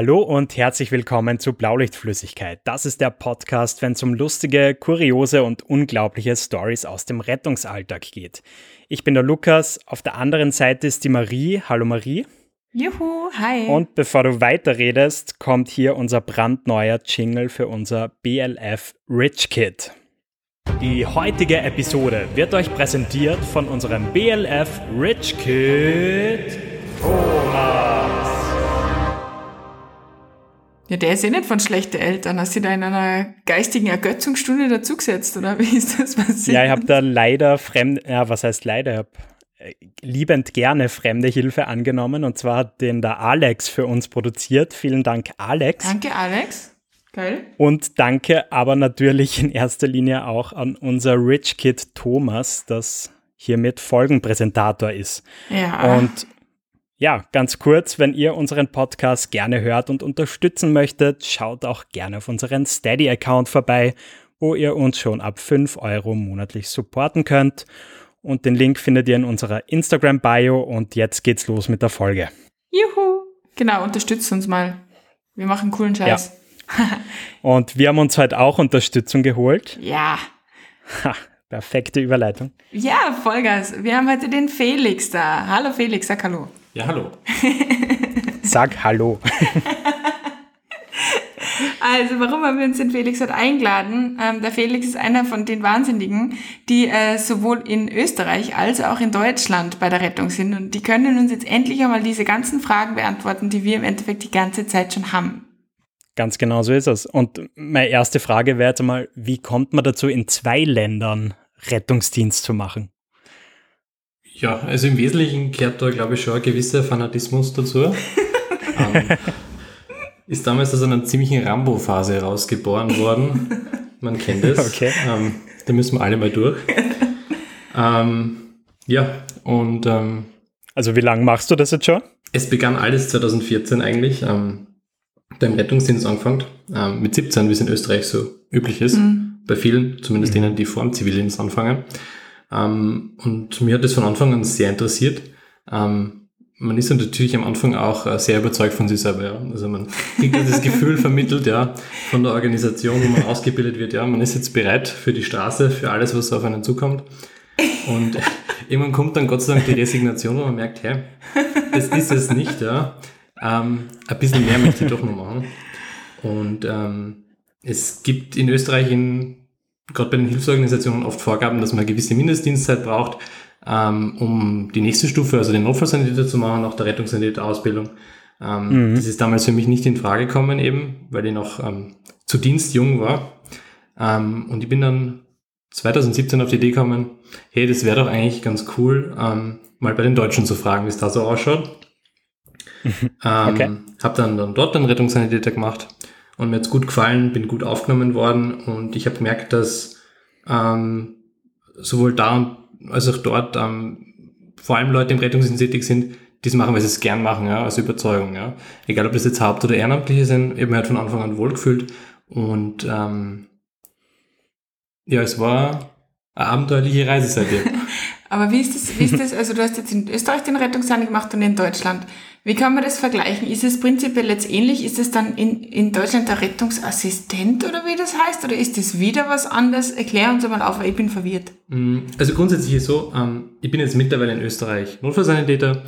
Hallo und herzlich willkommen zu Blaulichtflüssigkeit. Das ist der Podcast, wenn es um lustige, kuriose und unglaubliche Stories aus dem Rettungsalltag geht. Ich bin der Lukas, auf der anderen Seite ist die Marie. Hallo Marie. Juhu, hi. Und bevor du weiterredest, kommt hier unser brandneuer Jingle für unser BLF Rich Kid. Die heutige Episode wird euch präsentiert von unserem BLF Rich Kid Thomas. Ja, der ist eh nicht von schlechten Eltern. Hast du da in einer geistigen Ergötzungsstunde dazugesetzt, oder wie ist das passiert? Ja, ich habe da leider fremd, ja, was heißt leider? Ich habe äh, liebend gerne fremde Hilfe angenommen und zwar hat den der Alex für uns produziert. Vielen Dank, Alex. Danke, Alex. Geil. Und danke aber natürlich in erster Linie auch an unser Rich Kid Thomas, das hiermit Folgenpräsentator ist. Ja. Und ja, ganz kurz, wenn ihr unseren Podcast gerne hört und unterstützen möchtet, schaut auch gerne auf unseren Steady-Account vorbei, wo ihr uns schon ab 5 Euro monatlich supporten könnt. Und den Link findet ihr in unserer Instagram-Bio und jetzt geht's los mit der Folge. Juhu. Genau, unterstützt uns mal. Wir machen coolen Scheiß. Ja. und wir haben uns heute auch Unterstützung geholt. Ja. Ha, perfekte Überleitung. Ja, Vollgas. Wir haben heute den Felix da. Hallo Felix, sag hallo. Ja, hallo. Sag Hallo. Also, warum haben wir uns den Felix heute eingeladen? Ähm, der Felix ist einer von den Wahnsinnigen, die äh, sowohl in Österreich als auch in Deutschland bei der Rettung sind. Und die können uns jetzt endlich einmal diese ganzen Fragen beantworten, die wir im Endeffekt die ganze Zeit schon haben. Ganz genau so ist es. Und meine erste Frage wäre jetzt mal, wie kommt man dazu, in zwei Ländern Rettungsdienst zu machen? Ja, also im Wesentlichen gehört da, glaube ich, schon ein gewisser Fanatismus dazu. ähm, ist damals aus einer ziemlichen Rambo-Phase rausgeboren worden. Man kennt es. Okay. Ähm, da müssen wir alle mal durch. ähm, ja, und ähm, Also wie lange machst du das jetzt schon? es begann alles 2014 eigentlich. Ähm, beim Rettungsdienst angefangen. Ähm, mit 17, wie es in Österreich so üblich ist. Bei vielen, zumindest denen, die vor dem Zivildienst anfangen. Ähm, und mir hat das von Anfang an sehr interessiert. Ähm, man ist natürlich am Anfang auch äh, sehr überzeugt von sich selber. Ja. Also man kriegt das Gefühl vermittelt, ja, von der Organisation, wo man ausgebildet wird, ja, man ist jetzt bereit für die Straße, für alles, was auf einen zukommt. Und irgendwann kommt dann Gott sei Dank die Resignation, wo man merkt, hey, das ist es nicht, ja. Ähm, ein bisschen mehr möchte ich doch noch machen. Und ähm, es gibt in Österreich in gerade bei den Hilfsorganisationen oft Vorgaben, dass man eine gewisse Mindestdienstzeit braucht, ähm, um die nächste Stufe, also den Notfallsanitäter zu machen, auch der Rettungssanitäter-Ausbildung. Ähm, Mhm. Das ist damals für mich nicht in Frage gekommen eben, weil ich noch ähm, zu Dienst jung war. Ähm, und ich bin dann 2017 auf die Idee gekommen, hey, das wäre doch eigentlich ganz cool, ähm, mal bei den Deutschen zu fragen, wie es da so ausschaut. ähm, Okay. Habe dann, dann dort einen Rettungssanitäter gemacht und mir hat's gut gefallen, bin gut aufgenommen worden und ich habe gemerkt, dass ähm, sowohl da und als auch dort ähm, vor allem Leute im Rettungsdienst tätig sind, die es machen, weil sie es gern machen, ja, aus Überzeugung, ja. Egal, ob das jetzt Haupt- oder Ehrenamtliche sind, eben halt von Anfang an wohlgefühlt und ähm, ja, es war eine abenteuerliche Reise seitdem. Aber wie ist das, wie ist das, also du hast jetzt in Österreich den Rettungssani gemacht und in Deutschland. Wie kann man das vergleichen? Ist es prinzipiell jetzt ähnlich? Ist es dann in, in Deutschland der Rettungsassistent oder wie das heißt? Oder ist das wieder was anderes? Erklär uns einmal auf, weil ich bin verwirrt. Mm, Also grundsätzlich ist so, ähm, ich bin jetzt mittlerweile in Österreich Notfallsanitäter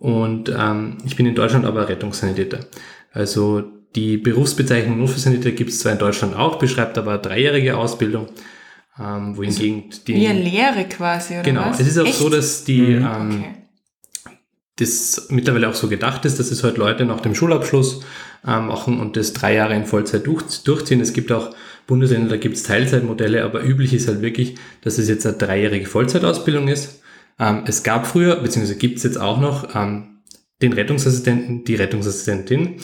und ähm, ich bin in Deutschland aber Rettungssanitäter. Also die Berufsbezeichnung Notfallsanitäter gibt es zwar in Deutschland auch, beschreibt aber dreijährige Ausbildung, ähm, wohingegen die... Wie eine Lehre quasi, oder genau, was? es ist auch Echt? so, dass die Mhm. ähm, Okay. Das mittlerweile auch so gedacht ist, dass es heute Leute nach dem Schulabschluss ähm, machen und das drei Jahre in Vollzeit durch, durchziehen. Es gibt auch Bundesländer, da gibt es Teilzeitmodelle, aber üblich ist halt wirklich, dass es jetzt eine dreijährige Vollzeitausbildung ist. Ähm, es gab früher, beziehungsweise gibt es jetzt auch noch, ähm, den Rettungsassistenten, die Rettungsassistentin.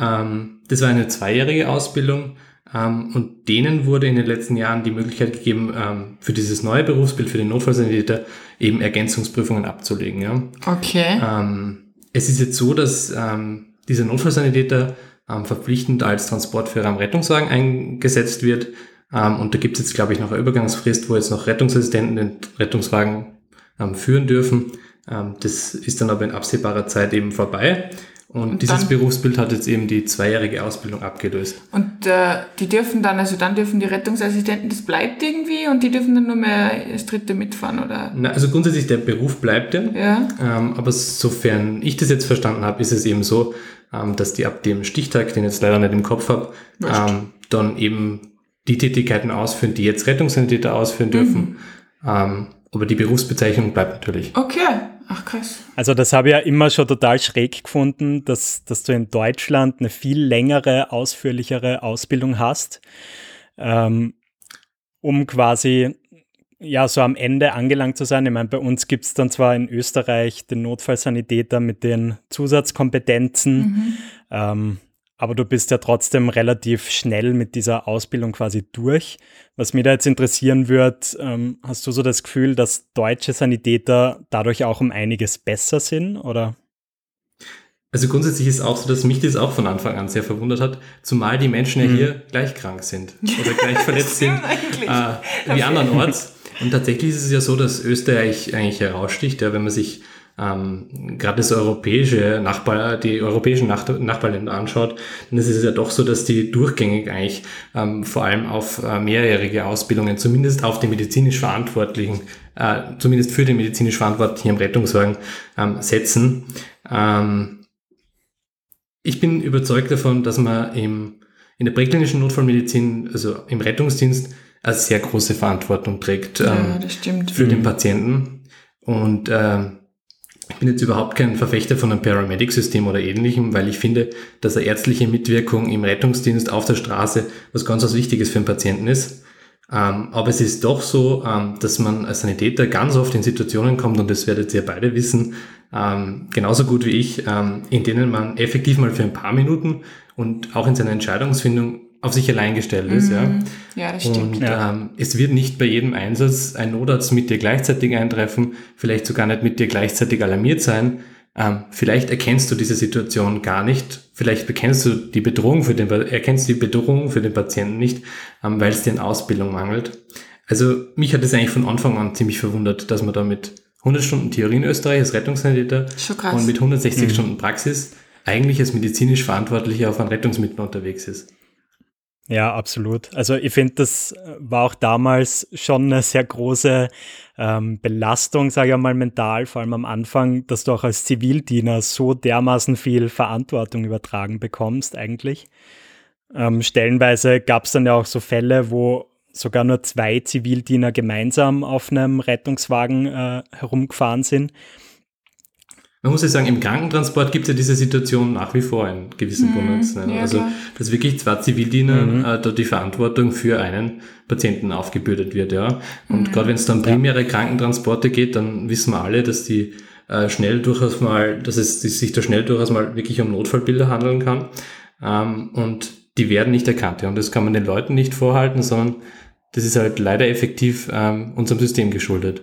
Ähm, das war eine zweijährige Ausbildung ähm, und denen wurde in den letzten Jahren die Möglichkeit gegeben, ähm, für dieses neue Berufsbild, für den Notfallsanitäter, eben Ergänzungsprüfungen abzulegen. Ja. Okay. Ähm, es ist jetzt so, dass ähm, dieser Notfallsanitäter ähm, verpflichtend als Transportführer am Rettungswagen eingesetzt wird. Ähm, und da gibt es jetzt, glaube ich, noch eine Übergangsfrist, wo jetzt noch Rettungsassistenten den Rettungswagen ähm, führen dürfen. Ähm, das ist dann aber in absehbarer Zeit eben vorbei. Und, Und dieses dann- Berufsbild hat jetzt eben die zweijährige Ausbildung abgelöst. Und äh, die dürfen dann, also dann dürfen die Rettungsassistenten, das bleibt irgendwie und die dürfen dann nur mehr das dritte mitfahren, oder? Na, also grundsätzlich, der Beruf bleibt ja. Ja. Ähm, aber sofern ich das jetzt verstanden habe, ist es eben so, ähm, dass die ab dem Stichtag, den ich jetzt leider nicht im Kopf habe, ähm, dann eben die Tätigkeiten ausführen, die jetzt Rettungssanitäter ausführen dürfen. Ähm, aber die Berufsbezeichnung bleibt natürlich. Okay. Ach krass. Also das habe ich ja immer schon total schräg gefunden, dass, dass du in Deutschland eine viel längere, ausführlichere Ausbildung hast, ähm, um quasi ja so am Ende angelangt zu sein. Ich meine, bei uns gibt es dann zwar in Österreich den Notfallsanitäter mit den Zusatzkompetenzen, ähm, aber du bist ja trotzdem relativ schnell mit dieser Ausbildung quasi durch. Was mich da jetzt interessieren wird, ähm, hast du so das Gefühl, dass deutsche Sanitäter dadurch auch um einiges besser sind? Oder? Also grundsätzlich ist auch so, dass mich das auch von Anfang an sehr verwundert hat, zumal die Menschen ja hier gleich krank sind oder gleich verletzt sind äh, wie andernorts. Und tatsächlich ist es ja so, dass Österreich eigentlich heraussticht, ja, wenn man sich ähm, gerade das europäische Nachbar, die europäischen Nach Nachbarländer anschaut, dann ist es ja doch so, dass die durchgängig eigentlich ähm, vor allem auf äh, mehrjährige Ausbildungen, zumindest auf den medizinisch Verantwortlichen, äh, zumindest für den medizinisch Verantwortlichen im Rettungswagen ähm, setzen. Ähm, ich bin überzeugt davon, dass man im, in der präklinischen Notfallmedizin, also im Rettungsdienst, eine sehr große Verantwortung trägt Ja, ähm, das stimmt. für den Patienten. Und ich bin jetzt überhaupt kein Verfechter von einem Paramedic-System oder ähnlichem, weil ich finde, dass eine ärztliche Mitwirkung im Rettungsdienst auf der Straße was ganz was Wichtiges für den Patienten ist. Ähm, aber es ist doch so, ähm, dass man als Sanitäter ganz oft in Situationen kommt, und das werdet ihr beide wissen, ähm, genauso gut wie ich, in denen man effektiv mal für ein paar Minuten und auch in seiner Entscheidungsfindung auf sich allein gestellt ist. Ja. Ja, das stimmt. Und Ja. ähm, es wird nicht bei jedem Einsatz ein Notarzt mit dir gleichzeitig eintreffen, vielleicht sogar nicht mit dir gleichzeitig alarmiert sein. Ähm, vielleicht erkennst du diese Situation gar nicht. Vielleicht bekennst du die Bedrohung für den, erkennst die Bedrohung für den Patienten nicht, ähm, weil es dir in Ausbildung mangelt. Also mich hat es eigentlich von Anfang an ziemlich verwundert, dass man da mit 100 Stunden Theorie in Österreich als Rettungssanitäter und mit 160 Stunden Praxis eigentlich als medizinisch Verantwortlicher auf einem Rettungsmittel unterwegs ist. Ja, absolut. Also ich finde, das war auch damals schon eine sehr große ähm, Belastung, sage ich mal, mental, vor allem am Anfang, dass du auch als Zivildiener so dermaßen viel Verantwortung übertragen bekommst eigentlich. Ähm, stellenweise gab es dann ja auch so Fälle, wo sogar nur zwei Zivildiener gemeinsam auf einem Rettungswagen äh, herumgefahren sind. Man muss ja sagen, im Krankentransport gibt es ja diese Situation nach wie vor in gewissen Bundesländern. ja, also, klar. dass wirklich zwei Zivildiener äh, da die Verantwortung für einen Patienten aufgebürdet wird, ja. Und gerade wenn es dann primäre Krankentransporte geht, dann wissen wir alle, dass die äh, schnell durchaus mal, dass es sich da schnell durchaus mal wirklich um Notfallbilder handeln kann. Ähm, und die werden nicht erkannt, ja. Und das kann man den Leuten nicht vorhalten, sondern das ist halt leider effektiv ähm, unserem System geschuldet.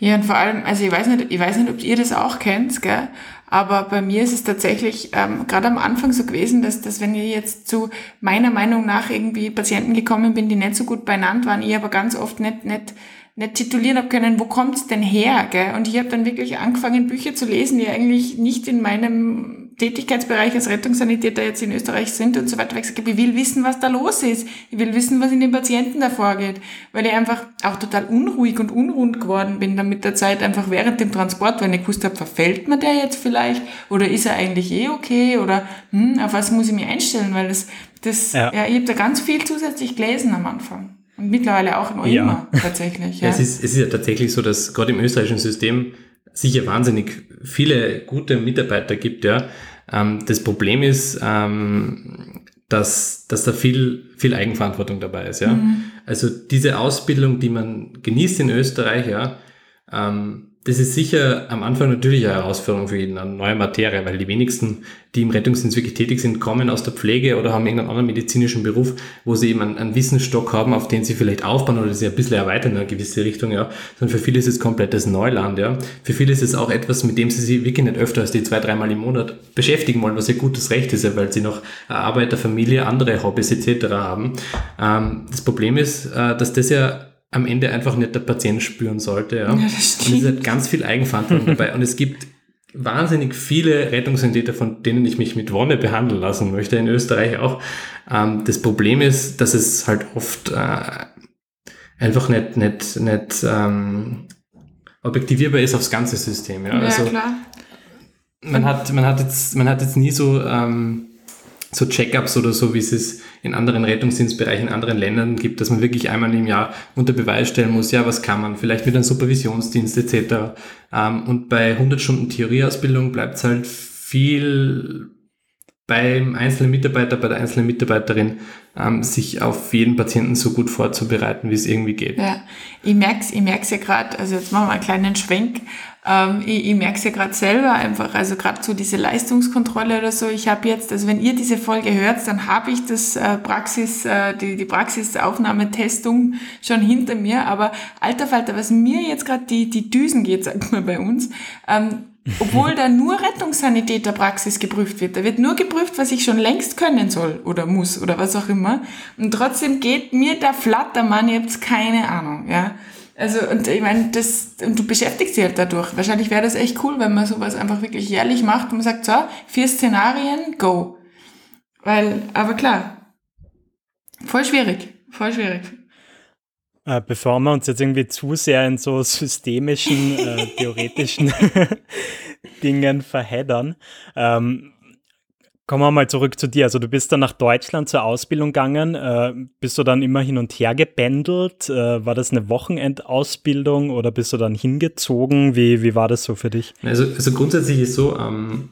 Ja, und vor allem, also ich weiß nicht, ich weiß nicht, ob ihr das auch kennt, gell? aber bei mir ist es tatsächlich ähm, gerade am Anfang so gewesen, dass, dass wenn ich jetzt zu meiner Meinung nach irgendwie Patienten gekommen bin, die nicht so gut benannt waren, ich aber ganz oft nicht, nicht, nicht titulieren habe können, wo kommt's denn her? Gell? Und ich habe dann wirklich angefangen, Bücher zu lesen, die eigentlich nicht in meinem Tätigkeitsbereich als Rettungssanitäter jetzt in Österreich sind und so weiter. Weil ich habe, ich will wissen, was da los ist. Ich will wissen, was in den Patienten da vorgeht. Weil ich einfach auch total unruhig und unrund geworden bin dann mit der Zeit, einfach während dem Transport, weil ich gewusst habe, verfällt mir der jetzt vielleicht? Oder ist er eigentlich eh okay? Oder hm, auf was muss ich mich einstellen? Weil das, das ja. Ja. ich habe da ganz viel zusätzlich gelesen am Anfang. Und mittlerweile auch noch Ja. immer, tatsächlich. Ja. Ja. Es, ist, es ist ja tatsächlich so, dass gerade im österreichischen System sicher wahnsinnig viele gute Mitarbeiter gibt, ja. Ähm, das Problem ist, ähm, dass, dass da viel, viel Eigenverantwortung dabei ist, ja. Also diese Ausbildung, die man genießt in Österreich, ja, ähm, das ist sicher am Anfang natürlich eine Herausforderung für jeden, eine neue Materie, weil die wenigsten, die im Rettungsdienst wirklich tätig sind, kommen aus der Pflege oder haben irgendeinen anderen medizinischen Beruf, wo sie eben einen, einen Wissensstock haben, auf den sie vielleicht aufbauen oder sie ein bisschen erweitern in eine gewisse Richtung, ja. Sondern für viele ist es komplettes Neuland, ja. Für viele ist es auch etwas, mit dem sie sich wirklich nicht öfter als die zwei, dreimal im Monat beschäftigen wollen, was ja gutes Recht ist, ja, weil sie noch eine Arbeit, eine Familie, andere Hobbys etc. haben. Ähm, das Problem ist, äh, dass das ja am Ende einfach nicht der Patient spüren sollte. Ja, das und es stimmt. ist halt ganz viel Eigenverantwortung dabei. Und es gibt wahnsinnig viele Rettungssanitäter, von denen ich mich mit Wonne behandeln lassen möchte, in Österreich auch. Ähm, das Problem ist, dass es halt oft äh, einfach nicht, nicht, nicht ähm, objektivierbar ist aufs ganze System. Ja, ja also, klar. Man hat, man hat jetzt, man hat jetzt nie so, ähm, so Check-ups oder so, wie es es in anderen Rettungsdienstbereichen in anderen Ländern gibt, dass man wirklich einmal im Jahr unter Beweis stellen muss, ja, was kann man, vielleicht mit einem Supervisionsdienst etc. Ähm, und bei 100 Stunden Theorieausbildung bleibt es halt viel beim einzelnen Mitarbeiter, bei der einzelnen Mitarbeiterin, ähm, sich auf jeden Patienten so gut vorzubereiten, wie es irgendwie geht. Ja, ich merk's, ich merk's ja gerade, also jetzt machen wir einen kleinen Schwenk. Ähm, ich ich merk's ja gerade selber einfach, also gerade so diese Leistungskontrolle oder so. Ich habe jetzt, also wenn ihr diese Folge hört, dann habe ich das äh, Praxis, äh, die, die Praxisaufnahmetestung schon hinter mir. Aber alter Falter, was mir jetzt gerade die, die Düsen geht, sagt man bei uns, ähm, obwohl da nur Rettungssanitäterpraxis geprüft wird. Da wird nur geprüft, was ich schon längst können soll oder muss oder was auch immer. Und trotzdem geht mir der Flattermann, ihr habt keine Ahnung, ja. Also, und ich meine, das, und du beschäftigst dich halt dadurch. Wahrscheinlich wäre das echt cool, wenn man sowas einfach wirklich jährlich macht und man sagt, so, vier Szenarien, go. Weil, aber klar, voll schwierig, voll schwierig. Äh, bevor wir uns jetzt irgendwie zu sehr in so systemischen, äh, theoretischen Dingen verheddern, ähm, kommen wir mal zurück zu dir. Also du bist dann nach Deutschland zur Ausbildung gegangen. Äh, bist du dann immer hin und her gebändelt? Äh, war das eine Wochenendausbildung oder bist du dann hingezogen? Wie, wie war das so für dich? Also, also grundsätzlich ist so, ähm,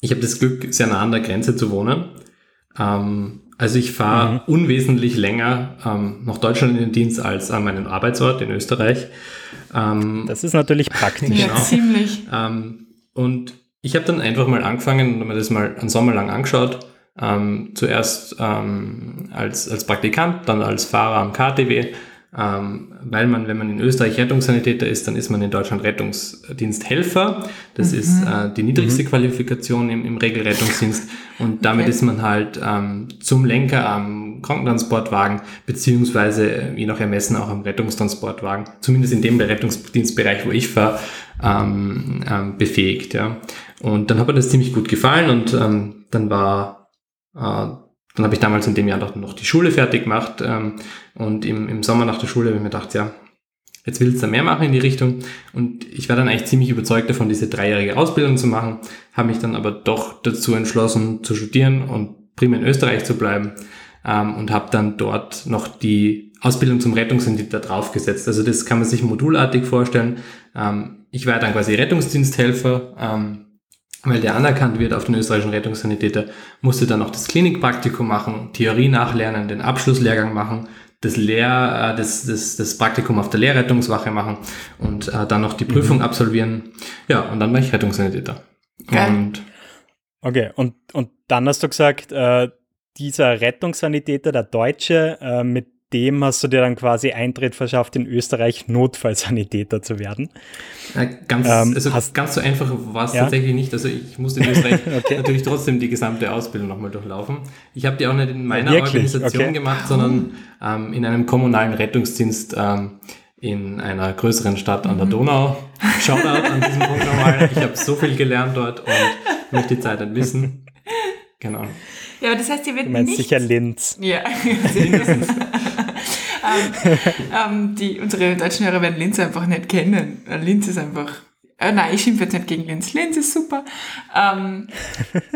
ich habe das Glück, sehr nah an der Grenze zu wohnen. Ähm, also ich fahre mhm. unwesentlich länger ähm, nach Deutschland in den Dienst als an meinen Arbeitsort in Österreich. Ähm, das ist natürlich praktisch. ja, genau. ziemlich. Ähm, und ich habe dann einfach mal angefangen und mir das mal einen Sommer lang angeschaut. Ähm, zuerst ähm, als, als Praktikant, dann als Fahrer am KTW ähm, weil man, wenn man in Österreich Rettungssanitäter ist, dann ist man in Deutschland Rettungsdiensthelfer. Das mhm. ist äh, die niedrigste mhm. Qualifikation im, im Regelrettungsdienst und damit okay. ist man halt ähm, zum Lenker am Krankentransportwagen beziehungsweise äh, je nach Ermessen auch am Rettungstransportwagen, zumindest in dem Rettungsdienstbereich, wo ich fahre, ähm, ähm, befähigt. Ja. Und dann hat mir das ziemlich gut gefallen und ähm, dann war äh, dann habe ich damals in dem Jahr noch die Schule fertig gemacht ähm, und im, im Sommer nach der Schule habe ich mir gedacht, ja, jetzt willst du da mehr machen in die Richtung. Und ich war dann eigentlich ziemlich überzeugt davon, diese dreijährige Ausbildung zu machen, habe mich dann aber doch dazu entschlossen zu studieren und prima in Österreich zu bleiben ähm, und habe dann dort noch die Ausbildung zum Rettungssanitäter draufgesetzt. Also das kann man sich modulartig vorstellen. Ähm, ich war dann quasi Rettungsdiensthelfer. Ähm, weil der anerkannt wird auf den österreichischen Rettungssanitäter, musste dann noch das Klinikpraktikum machen, Theorie nachlernen, den Abschlusslehrgang machen, das, Lehr, äh, das, das, das Praktikum auf der Lehrrettungswache machen und äh, dann noch die Prüfung mhm. absolvieren. Ja, und dann war ich Rettungssanitäter. Geil. Und okay, und, und dann hast du gesagt, äh, dieser Rettungssanitäter, der Deutsche, äh, mit dem hast du dir dann quasi Eintritt verschafft, in Österreich Notfallsanitäter zu werden. Ja, ganz, ähm, also hast, ganz so einfach war es ja? tatsächlich nicht. Also ich musste in Österreich okay. natürlich trotzdem die gesamte Ausbildung nochmal durchlaufen. Ich habe die auch nicht in meiner Organisation okay. gemacht, sondern ähm, in einem kommunalen Rettungsdienst ähm, in einer größeren Stadt an der mhm. Donau. Shoutout an diesem Punkt nochmal. Ich habe so viel gelernt dort und möchte die Zeit dann wissen. Genau. Ja, aber das heißt, ihr wird du meinst nicht... sicher Linz. Ja, mindestens. Ähm, ähm, die, unsere deutschen Hörer werden Linz einfach nicht kennen. Linz ist einfach... Äh, nein, ich schimpfe jetzt nicht gegen Linz. Linz ist super. Ähm,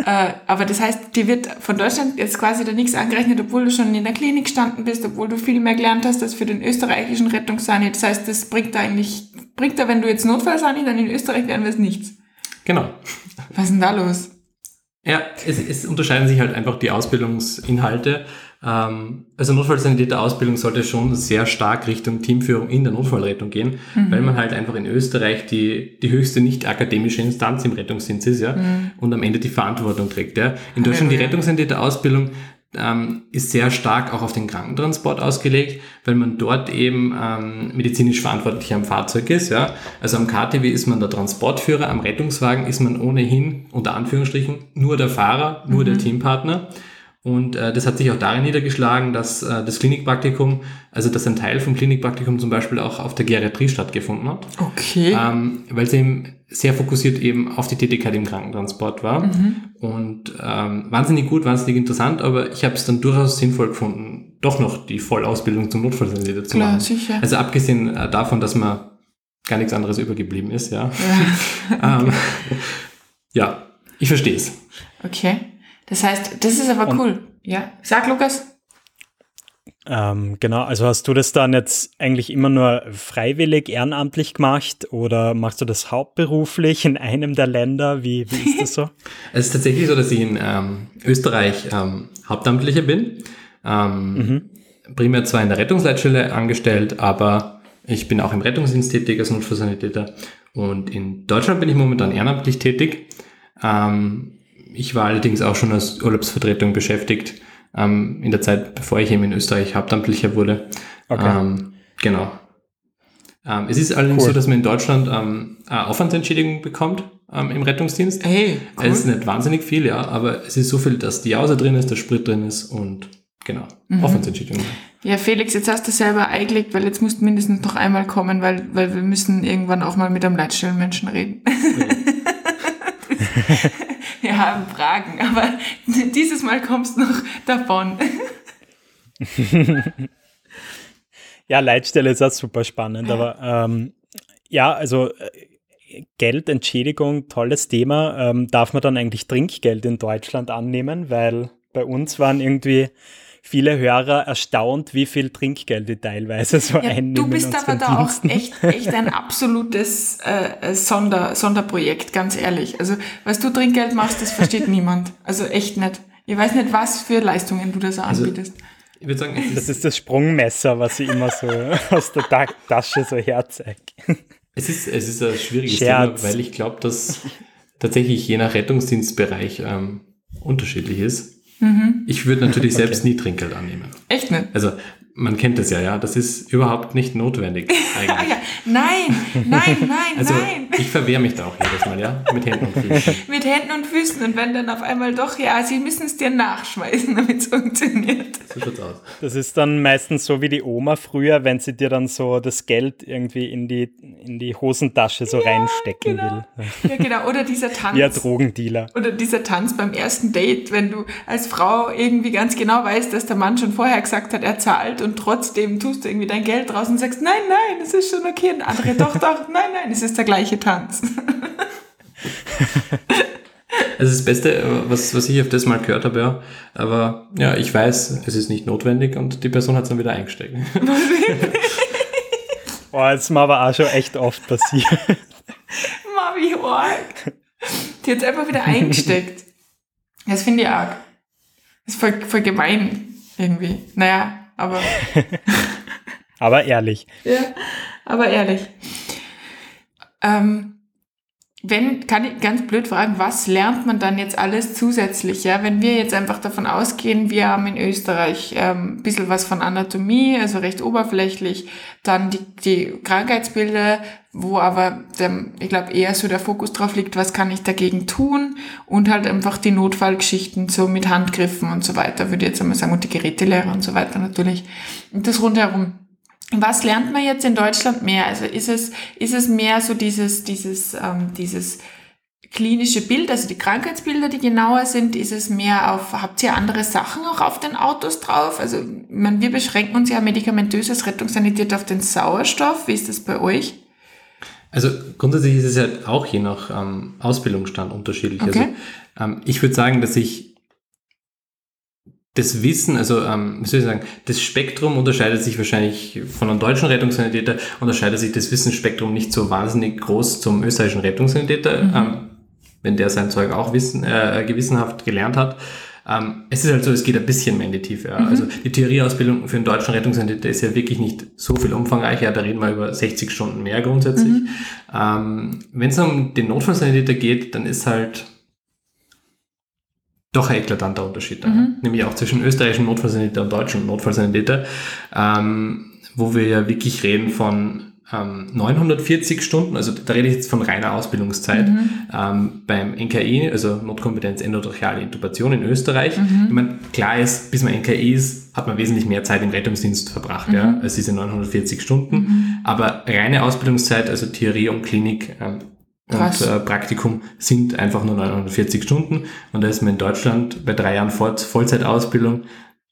äh, aber das heißt, dir wird von Deutschland jetzt quasi da nichts angerechnet, obwohl du schon in der Klinik gestanden bist, obwohl du viel mehr gelernt hast als für den österreichischen Rettungssani. Das heißt, das bringt da eigentlich, bringt da, wenn du jetzt Notfallsani, dann in Österreich werden wir es nichts. Genau. Was ist denn da los? Ja, es, es unterscheiden sich halt einfach die Ausbildungsinhalte. Ähm, also Notfallsanitäter-Ausbildung sollte schon sehr stark Richtung Teamführung in der Notfallrettung gehen, mhm. weil man halt einfach in Österreich die, die höchste nicht akademische Instanz im Rettungsdienst ist, ja, mhm. und am Ende die Verantwortung trägt, ja. In Deutschland die Rettungssanitäter-Ausbildung ähm, ist sehr stark auch auf den Krankentransport ausgelegt, weil man dort eben ähm, medizinisch verantwortlich am Fahrzeug ist. Ja? Also am KTW ist man der Transportführer, am Rettungswagen ist man ohnehin unter Anführungsstrichen nur der Fahrer, nur mhm. der Teampartner. Und äh, das hat sich auch darin niedergeschlagen, dass äh, das Klinikpraktikum, also dass ein Teil vom Klinikpraktikum zum Beispiel auch auf der Geriatrie stattgefunden hat. Okay. Ähm, weil es eben sehr fokussiert eben auf die Tätigkeit im Krankentransport war. Mhm. Und ähm, wahnsinnig gut, wahnsinnig interessant, aber ich habe es dann durchaus sinnvoll gefunden, doch noch die Vollausbildung zum Notfallsanitäter zu Klar, machen. sicher. Also abgesehen äh, davon, dass man gar nichts anderes übergeblieben ist, ja. Ja. ähm, ja, ich verstehe es. Okay. Das heißt, das ist aber Und- cool. Ja. Sag, Lukas. Ähm, genau, also hast du das dann jetzt eigentlich immer nur freiwillig, ehrenamtlich gemacht oder machst du das hauptberuflich in einem der Länder? Wie, wie ist das so? Es ist tatsächlich so, dass ich in ähm, Österreich ähm, Hauptamtlicher bin. Ähm, Primär zwar in der Rettungsleitstelle angestellt, aber ich bin auch im Rettungsdienst tätig als Notfallsanitäter. Und in Deutschland bin ich momentan ehrenamtlich tätig. Ähm, ich war allerdings auch schon als Urlaubsvertretung beschäftigt, ähm, in der Zeit, bevor ich eben in Österreich Hauptamtlicher wurde. Okay. Ähm, genau. Ähm, es ist allerdings Cool. so, dass man in Deutschland ähm, eine Aufwandsentschädigung bekommt ähm, im Rettungsdienst. Hey, cool. Es ist nicht wahnsinnig viel, ja, aber es ist so viel, dass die Jause drin ist, der Sprit drin ist und genau, Mhm. Aufwandsentschädigung. Ja, Felix, jetzt hast du selber eingelegt, weil jetzt musst du mindestens noch einmal kommen, weil, weil wir müssen irgendwann auch mal mit einem Leitstellenmenschen reden. haben Fragen, aber dieses Mal kommst du noch davon. Ja, Leitstelle ist auch super spannend, aber ähm, ja, also äh, Geld, Entschädigung, tolles Thema. Ähm, darf man dann eigentlich Trinkgeld in Deutschland annehmen? Weil bei uns waren irgendwie viele Hörer erstaunt, wie viel Trinkgeld die teilweise so Ja, einnehmen. du bist aber da auch echt, echt ein absolutes äh, Sonder, Sonderprojekt, ganz ehrlich. Also, was du Trinkgeld machst, das versteht niemand. Also echt nicht. Ich weiß nicht, was für Leistungen du da so Also- anbietest. Ich würde sagen, es Das ist, ist das Sprungmesser, was ich immer so aus der Ta Tasche so herzeige. es ist, es ist ein schwieriges Scherz. Thema, weil ich glaube, dass tatsächlich je nach Rettungsdienstbereich ähm, unterschiedlich ist. Mhm. Ich würde natürlich selbst nie Trinkgeld annehmen. Echt nicht. Also man kennt das ja, ja, das ist überhaupt nicht notwendig eigentlich. ja. Nein, nein, nein, Also nein. ich verwehre mich da auch jedes Mal, ja, mit Händen und Füßen. Mit Händen und Füßen. Und wenn dann auf einmal doch, ja, sie müssen es dir nachschmeißen, damit es funktioniert. So schaut's aus. Das ist dann meistens so wie die Oma früher, wenn sie dir dann so das Geld irgendwie in die, in die Hosentasche so reinstecken genau. will. Ja, genau. Oder dieser Tanz. Wie ein Drogendealer. Oder dieser Tanz beim ersten Date, wenn du als Frau irgendwie ganz genau weißt, dass der Mann schon vorher gesagt hat, er zahlt und trotzdem tust du irgendwie dein Geld raus und sagst, nein, nein, es ist schon okay. Und der andere, doch, doch, nein, nein, es ist der gleiche Tanz. Also das Beste, äh, was, was ich auf das mal gehört habe, ja. Aber ja, ich weiß, es ist nicht notwendig und die Person hat es dann wieder eingesteckt. Oh, das ist mir aber auch schon echt oft passiert. Ma, wie arg. Die hat einfach wieder eingesteckt. Das finde ich arg. Das ist voll, voll gemein irgendwie. Naja, aber Aber ehrlich. Ja, aber ehrlich. Ähm, wenn, kann ich ganz blöd fragen, was lernt man dann jetzt alles zusätzlich? Ja? Wenn wir jetzt einfach davon ausgehen, wir haben in Österreich ähm, ein bisschen was von Anatomie, also recht oberflächlich, dann die, die Krankheitsbilder, wo aber, der, ich glaube, eher so der Fokus drauf liegt, was kann ich dagegen tun und halt einfach die Notfallgeschichten so mit Handgriffen und so weiter, würde ich jetzt einmal sagen, und die Gerätelehre und so weiter natürlich. Und das rundherum. Was lernt man jetzt in Deutschland mehr? Also ist es, ist es mehr so dieses, dieses, ähm, dieses klinische Bild, also die Krankheitsbilder, die genauer sind? Ist es mehr auf, habt ihr andere Sachen auch auf den Autos drauf? Also, meine, wir beschränken uns ja medikamentös als Rettungssanität auf den Sauerstoff. Wie ist das bei euch? Also grundsätzlich ist es ja auch je nach ähm, Ausbildungsstand unterschiedlich. Okay. Also ähm, ich würde sagen, dass ich das Wissen, also ähm, wie soll ich sagen, das Spektrum unterscheidet sich wahrscheinlich von einem deutschen Rettungssanitäter, unterscheidet sich das Wissensspektrum nicht so wahnsinnig groß zum österreichischen Rettungssanitäter, ähm, wenn der sein Zeug auch wissen, äh, gewissenhaft gelernt hat. Ähm, es ist halt so, es geht ein bisschen mehr in die Tiefe. Ja. Also die Theorieausbildung für einen deutschen Rettungssanitäter ist ja wirklich nicht so viel umfangreicher, da reden wir über 60 Stunden mehr grundsätzlich. Ähm, wenn es um den Notfallsanitäter geht, dann ist halt doch ein eklatanter Unterschied da. Nämlich auch zwischen österreichischen Notfallsanitäter und deutschen Notfallsanitäter, ähm, wo wir ja wirklich reden von ähm, 940 Stunden, also da rede ich jetzt von reiner Ausbildungszeit, mhm. ähm, beim NKI, also Notkompetenz endotracheale Intubation in Österreich. Mhm. Ich meine, klar ist, bis man NKI ist, hat man wesentlich mehr Zeit im Rettungsdienst verbracht, mhm. ja, als diese 940 Stunden. Mhm. Aber reine Ausbildungszeit, also Theorie und Klinik ähm, und äh, Praktikum sind einfach nur 940 Stunden. Und da ist man in Deutschland bei drei Jahren Voll Vollzeitausbildung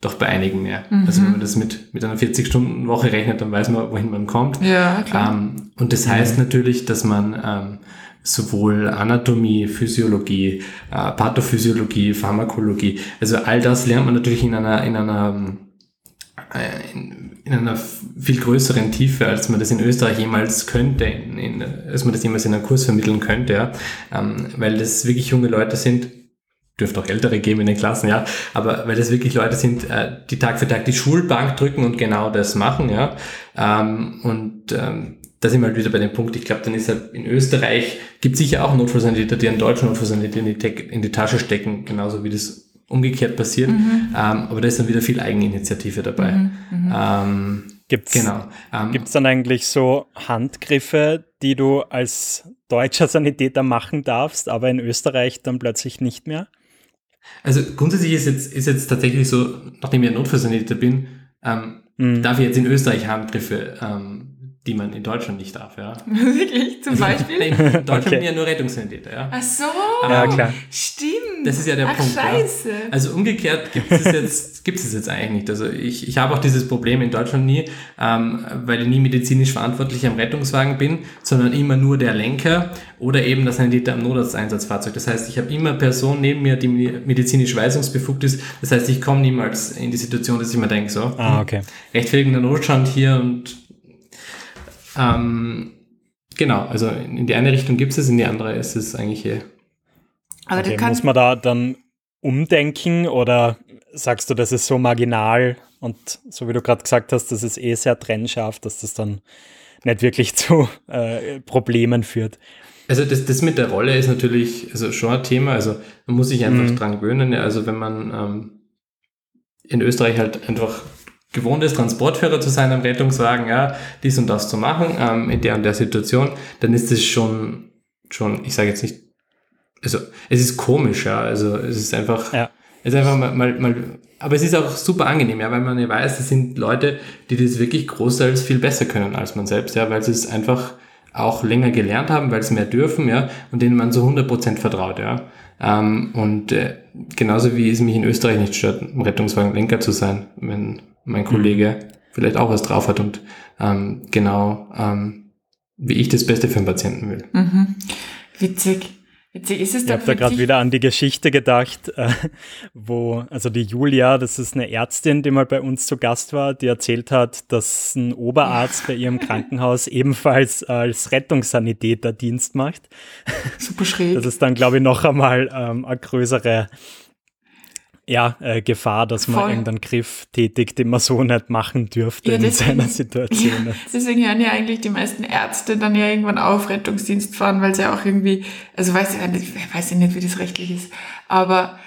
doch bei einigen mehr. Mhm. Also wenn man das mit, mit einer 40-Stunden-Woche rechnet, dann weiß man, wohin man kommt. Ja, klar. Ähm, und das heißt mhm. natürlich, dass man ähm, sowohl Anatomie, Physiologie, äh, Pathophysiologie, Pharmakologie, also all das lernt man natürlich in einer, in einer äh, in, in einer viel größeren Tiefe, als man das in Österreich jemals könnte, in, in, als man das jemals in einem Kurs vermitteln könnte, ja. Ähm, weil das wirklich junge Leute sind, dürfte auch ältere geben in den Klassen, ja, aber weil das wirklich Leute sind, äh, die Tag für Tag die Schulbank drücken und genau das machen, ja. Ähm, und ähm, da sind wir halt wieder bei dem Punkt, ich glaube, dann ist halt in Österreich, gibt sicher auch Notfallsanitäter, die einen deutschen Notfallsanitäter in die, in die Tasche stecken, genauso wie das umgekehrt passiert. Mhm. Ähm, aber da ist dann wieder viel Eigeninitiative dabei. Mhm. Mhm. Ähm, Gibt's, genau. Ähm, gibt's dann eigentlich so Handgriffe, die du als deutscher Sanitäter machen darfst, aber in Österreich dann plötzlich nicht mehr? Also grundsätzlich ist jetzt, ist jetzt tatsächlich so, nachdem ich ein Notfallsanitäter bin, ähm, mhm. darf ich jetzt in Österreich Handgriffe ähm, die man in Deutschland nicht darf, ja. Wirklich? Zum also, Beispiel? in Deutschland okay. bin ja nur Rettungssanitäter, ja. Ach so, ja, klar. stimmt. Das ist ja der Ach, Punkt. scheiße. Ja. Also umgekehrt gibt es jetzt, gibt es jetzt eigentlich nicht. Also ich, ich habe auch dieses Problem in Deutschland nie, ähm, weil ich nie medizinisch verantwortlich am Rettungswagen bin, sondern immer nur der Lenker oder eben das Sanitäter am Notarzteinsatzfahrzeug. Das heißt, ich habe immer Person neben mir, die medizinisch weisungsbefugt ist. Das heißt, ich komme niemals in die Situation, dass ich mir denke, so, ah, okay. rechtfertigender Notstand hier und ähm, genau, also in die eine Richtung gibt es, in die andere ist es eigentlich eh. Aber okay, muss man da dann umdenken oder sagst du, das ist so marginal und so wie du gerade gesagt hast, das ist eh sehr trennscharf, dass das dann nicht wirklich zu äh, Problemen führt? Also das, das mit der Rolle ist natürlich also schon ein Thema. Also man muss sich einfach mhm. dran gewöhnen. Also wenn man ähm, in Österreich halt einfach gewohnt ist, Transportführer zu sein am Rettungswagen, ja, dies und das zu machen, ähm, in der und der Situation, dann ist es schon, schon, ich sage jetzt nicht, also es ist komisch, ja, also es ist einfach, ja. es ist einfach mal, mal, mal, aber es ist auch super angenehm, ja, weil man ja weiß, es sind Leute, die das wirklich großteils viel besser können als man selbst, ja, weil sie es einfach auch länger gelernt haben, weil sie mehr dürfen, ja, und denen man so 100% vertraut, ja. Ähm, und äh, genauso wie es mich in Österreich nicht stört, im Rettungswagen Lenker zu sein, wenn mein Kollege mhm. vielleicht auch was drauf hat und ähm, genau ähm, wie ich das Beste für den Patienten will. Mhm. Witzig. Witzig ist es Ich habe da gerade wieder an die Geschichte gedacht, äh, wo, also die Julia, das ist eine Ärztin, die mal bei uns zu Gast war, die erzählt hat, dass ein Oberarzt bei ihrem Krankenhaus ebenfalls als Rettungssanitäter Dienst macht. Super schräg. Das ist dann, glaube ich, noch einmal ähm, eine größere ja, äh, Gefahr, dass man Voll. irgendeinen Griff tätigt, den man so nicht machen dürfte ja, in seiner Situation. Ja, deswegen hören ja eigentlich die meisten Ärzte dann ja irgendwann auf Rettungsdienst fahren, weil sie auch irgendwie, also weiß ich, nicht, weiß ich nicht, wie das rechtlich ist, aber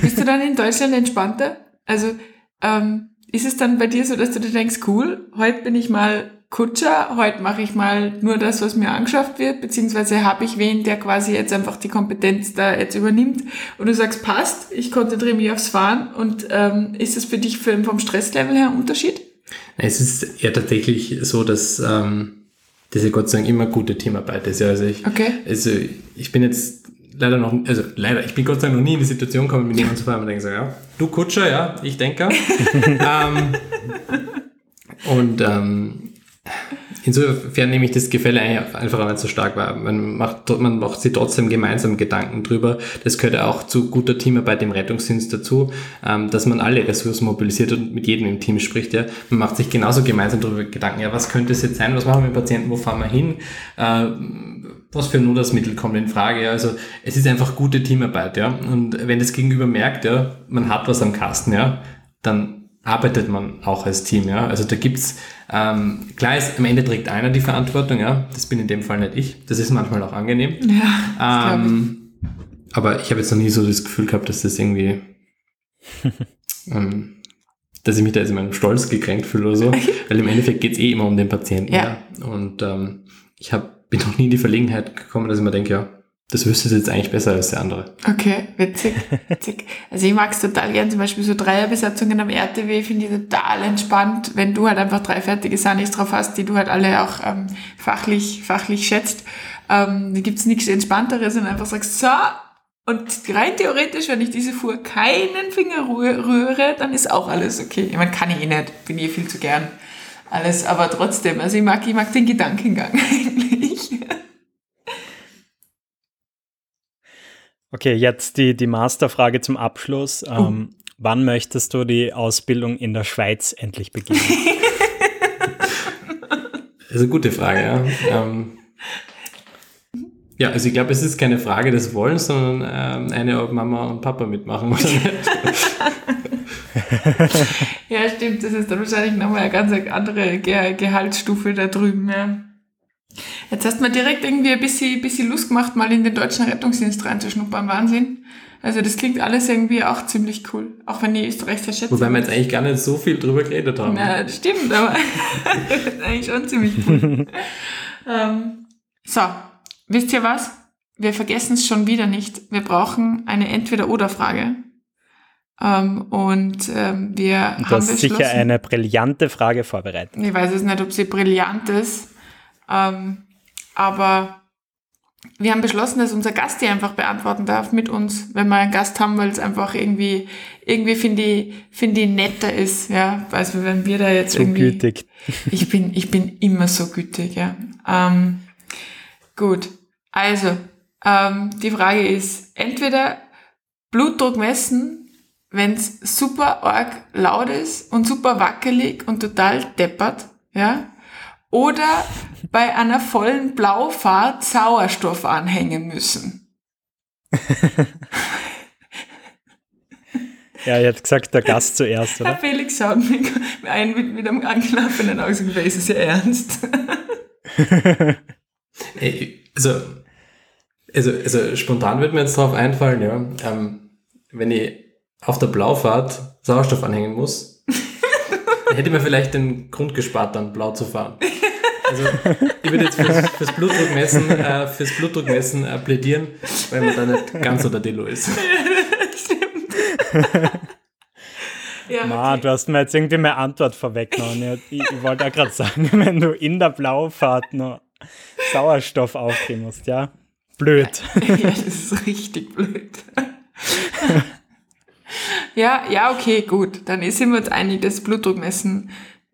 bist du dann in Deutschland entspannter? Also ähm, ist es dann bei dir so, dass du dir denkst, cool, heute bin ich mal Kutscher, heute mache ich mal nur das, was mir angeschafft wird, beziehungsweise habe ich wen, der quasi jetzt einfach die Kompetenz da jetzt übernimmt und du sagst, passt, ich konzentriere mich aufs Fahren und ähm, ist das für dich für, vom Stresslevel her ein Unterschied? Es ist ja tatsächlich so, dass ähm, das ja Gott sei Dank immer gute Teamarbeit ist. Ja, also ich, okay. also ich bin jetzt leider noch, also leider, ich bin Gott sei Dank noch nie in die Situation gekommen, mit jemandem zu fahren und denke so, ja, du Kutscher, ja, ich denke. ähm, und ähm, Insofern nehme ich das Gefälle einfach nicht so stark wahr. Man macht, man macht sich trotzdem gemeinsam Gedanken drüber. Das gehört auch zu guter Teamarbeit im Rettungsdienst dazu, ähm, dass man alle Ressourcen mobilisiert und mit jedem im Team spricht. Ja. Man macht sich genauso gemeinsam darüber Gedanken, ja, was könnte es jetzt sein, was machen wir mit Patienten, wo fahren wir hin, äh, was für Notarztmittel kommt in Frage. Ja. Also es ist einfach gute Teamarbeit. Ja. Und wenn das Gegenüber merkt, ja, man hat was am Kasten, ja, dann arbeitet man auch als Team, ja. Also da gibt's ähm, klar ist, am Ende trägt einer die Verantwortung, ja. Das bin in dem Fall nicht ich. Das ist manchmal auch angenehm. Ja, ähm, aber ich habe jetzt noch nie so das Gefühl gehabt, dass das irgendwie ähm, dass ich mich da jetzt in meinem Stolz gekränkt fühle oder so, weil im Endeffekt geht es eh immer um den Patienten. Ja. Ja. Und ähm, ich hab, bin noch nie in die Verlegenheit gekommen, dass ich mir denke, ja, das wüsste es jetzt eigentlich besser als der andere. Okay, witzig, witzig. Also ich mag es total gern, zum Beispiel so Dreierbesatzungen am RTW finde ich total entspannt, wenn du halt einfach drei fertige Sanis drauf hast, die du halt alle auch ähm, fachlich, fachlich schätzt. Ähm, da gibt's nichts Entspannteres und einfach sagst, so, und rein theoretisch, wenn ich diese Fuhr keinen Finger rühr- rühre, dann ist auch alles okay. Ich meine, kann ich eh nicht, bin eh viel zu gern alles, aber trotzdem, also ich mag, ich mag den Gedankengang eigentlich. Okay, jetzt die, die Masterfrage zum Abschluss. Ähm, Wann möchtest du die Ausbildung in der Schweiz endlich beginnen? Das ist eine gute Frage, ja. Ähm, ja, also ich glaube, es ist keine Frage des Wollens, sondern ähm, eine, ob Mama und Papa mitmachen oder nicht. Ja, stimmt, das ist dann wahrscheinlich nochmal eine ganz andere Ge Gehaltsstufe da drüben, ja. Jetzt hast du mir direkt irgendwie ein bisschen, bisschen Lust gemacht, mal in den deutschen Rettungsdienst reinzuschnuppern. Wahnsinn. Also das klingt alles irgendwie auch ziemlich cool. Auch wenn die Österreich sehr schätzen. Wobei wir jetzt eigentlich gar nicht so viel drüber geredet haben. Ja, das stimmt, aber das ist eigentlich schon ziemlich cool. ähm, so, wisst ihr was? Wir vergessen es schon wieder nicht. Wir brauchen eine Entweder-Oder-Frage. Ähm, und ähm, wir Du haben hast sicher eine brillante Frage vorbereitet. ich weiß es nicht, ob sie brillant ist, ähm, aber wir haben beschlossen, dass unser Gast die einfach beantworten darf mit uns, wenn wir einen Gast haben, weil es einfach irgendwie, irgendwie finde ich, finde ich netter ist, ja, also wenn wir da jetzt Zu irgendwie, gütig. ich bin, ich bin immer so gütig, ja. Ähm, gut, also, ähm, die Frage ist, entweder Blutdruck messen, wenn's super arg laut ist und super wackelig und total deppert, ja, oder bei einer vollen Blaufahrt Sauerstoff anhängen müssen. Ja, er hat gesagt, der Gast zuerst, Herr oder? Felix schaut mich ein mit, mit einem angelaufenen Auge und sagt, ist es ja ernst? Also, also, also spontan wird mir jetzt drauf einfallen, ja, ähm, wenn ich auf der Blaufahrt Sauerstoff anhängen muss, dann hätte ich mir vielleicht den Grund gespart, dann blau zu fahren. Also ich würde jetzt fürs, fürs Blutdruckmessen, äh, fürs Blutdruckmessen äh, plädieren, weil man da nicht ganz der Dillo ist. ja, Ma, du hast mir jetzt irgendwie meine Antwort vorweggenommen. Ich, ich wollte auch gerade sagen, wenn du in der Blaufahrt nur Sauerstoff aufgeben musst, ja? Blöd. ja, das ist richtig blöd. ja, ja, okay, gut. Dann sind wir uns einig, das Blutdruckmessen.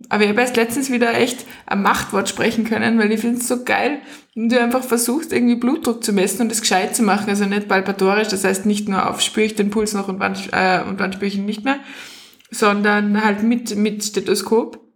Aber ich habe erst letztens wieder echt ein Machtwort sprechen können, weil ich finde es so geil, wenn du einfach versuchst, irgendwie Blutdruck zu messen und das gescheit zu machen. Also nicht palpatorisch, das heißt nicht nur auf spüre ich den Puls noch und wann, äh, und wann spüre ich ihn nicht mehr, sondern halt mit, mit Stethoskop.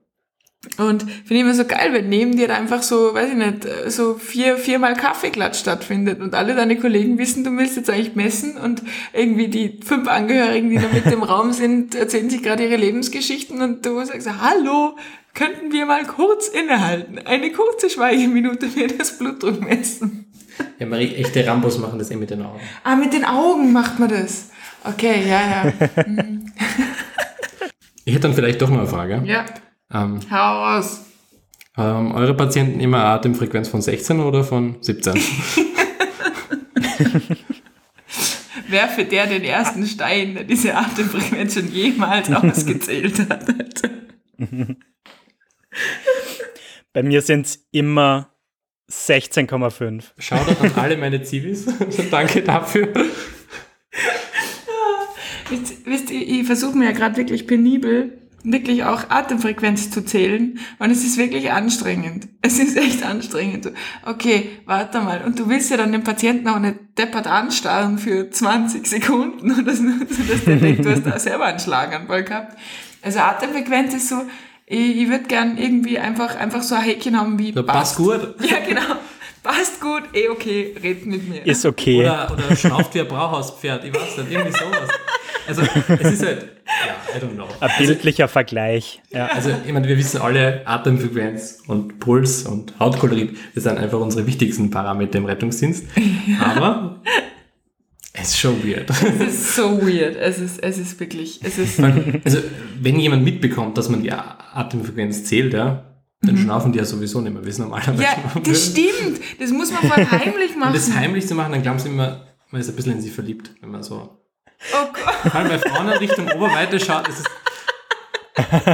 Und finde ich immer so geil, wenn neben dir einfach so, weiß ich nicht, so vier, viermal Kaffeeklatsch stattfindet und alle deine Kollegen wissen, du willst jetzt eigentlich messen und irgendwie die fünf Angehörigen, die da mit im Raum sind, erzählen sich gerade ihre Lebensgeschichten und du sagst, hallo, könnten wir mal kurz innehalten? Eine kurze Schweigeminute für das Blutdruck messen. Ja, Marie, echte Rambos machen das eh mit den Augen. Ah, mit den Augen macht man das. Okay, ja, ja. Ich hätte dann vielleicht doch noch eine Frage. Ja, Ähm, hau raus. ähm, eure Patienten immer eine Atemfrequenz von 16 oder von 17? Werfe der den ersten Stein, der diese Atemfrequenz schon jemals ausgezählt hat. Bei mir sind es immer 16,5. Shoutout an alle meine Zivis. Danke dafür. Wisst, wisst ihr, ich versuche mir ja gerade wirklich penibel, wirklich auch Atemfrequenz zu zählen. Und es ist wirklich anstrengend. Es ist echt anstrengend. Okay, warte mal. Und du willst ja dann den Patienten auch nicht deppert anstarren für 20 Sekunden oder so, dass der denkt, du hast da selber einen Schlaganfall gehabt. Also Atemfrequenz ist so, ich, ich würde gern irgendwie einfach, einfach so ein Häkchen haben wie Ja, passt gut. Ja, genau. Passt gut, eh okay, red mit mir. Ist okay. Oder, oder schnauft wie ein Brauhauspferd. Ich weiß nicht, irgendwie sowas. Also, es ist halt, ja, I don't know. Ein bildlicher Vergleich. Ja. Also, ich meine, wir wissen alle, Atemfrequenz und Puls und Hautkolorit, das sind einfach unsere wichtigsten Parameter im Rettungsdienst. Aber Es ist schon weird. Es ist so weird. Es ist, es ist wirklich, es ist. Also, wenn jemand mitbekommt, dass man die Atemfrequenz zählt, ja, dann schlafen die ja sowieso nicht mehr, wissen normalerweise. Mhm. Ja, das stimmt. Das muss man voll heimlich Und machen. das heimlich zu machen, dann glauben sie immer, man ist ein bisschen in sie verliebt, wenn man so. Oh Gott. Vor allem bei Frauen in Richtung Oberweite schaut, das ist.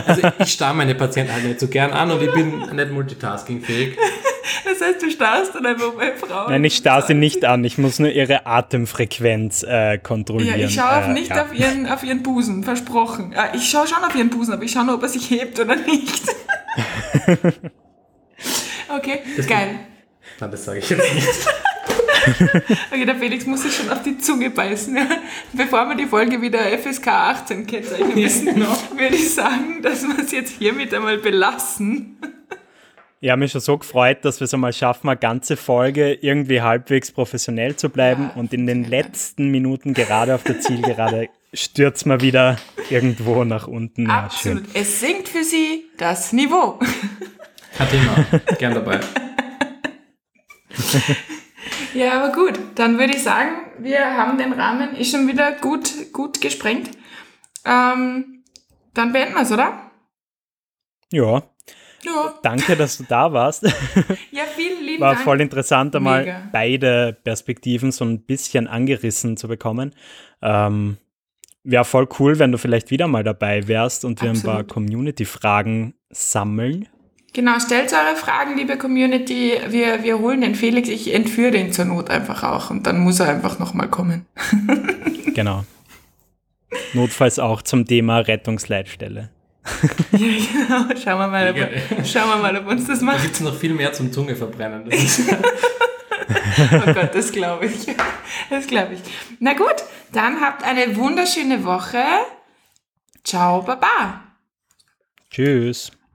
Also ich starre meine Patienten halt nicht so gern an und ich bin nicht multitaskingfähig. Das heißt, du starrst dann einfach bei Frauen. Nein, ich starre sie nicht an. Ich muss nur ihre Atemfrequenz äh, Ja, kontrollieren. ich schaue äh, nicht ja. auf, ihren, auf ihren Busen, versprochen. Ja, ich schaue schon auf ihren Busen, aber ich schaue nur, ob er sich hebt oder nicht. okay, geil. Nein, das sage ich jetzt nicht. Okay, der Felix muss sich schon auf die Zunge beißen. Ja. Bevor wir die Folge wieder FSK 18 kennzeichnen müssen, genau. würde ich sagen, dass wir es jetzt hiermit einmal belassen. Ich habe mich schon so gefreut, dass wir es einmal schaffen, eine ganze Folge irgendwie halbwegs professionell zu bleiben Ja. und in den letzten Minuten gerade auf der Zielgerade stürzt man wieder irgendwo nach unten. Ja, Absolut. Es sinkt für Sie das Niveau. Thema. Gern dabei. Ja, aber gut. Dann würde ich sagen, wir haben den Rahmen ist schon wieder gut, gut gesprengt. Ähm, dann beenden wir es, oder? Ja, Ja. danke, dass du da warst. Ja, vielen lieben War Dank. voll interessant, einmal Mega. beide Perspektiven so ein bisschen angerissen zu bekommen. Ähm, Wäre voll cool, wenn du vielleicht wieder mal dabei wärst und wir ein paar Absolut. Community-Fragen sammeln. Genau, stellt eure Fragen, liebe Community. Wir, wir holen den Felix. Ich entführe ihn zur Not einfach auch und dann muss er einfach nochmal kommen. Genau. Notfalls auch zum Thema Rettungsleitstelle. Ja, genau. Schauen wir mal, ob, schauen wir mal, ob uns das Da macht. gibt es noch viel mehr zum Zunge verbrennen. Oh Gott, das glaube ich. Das glaube ich. Na gut, dann habt eine wunderschöne Woche. Ciao, Baba. Tschüss.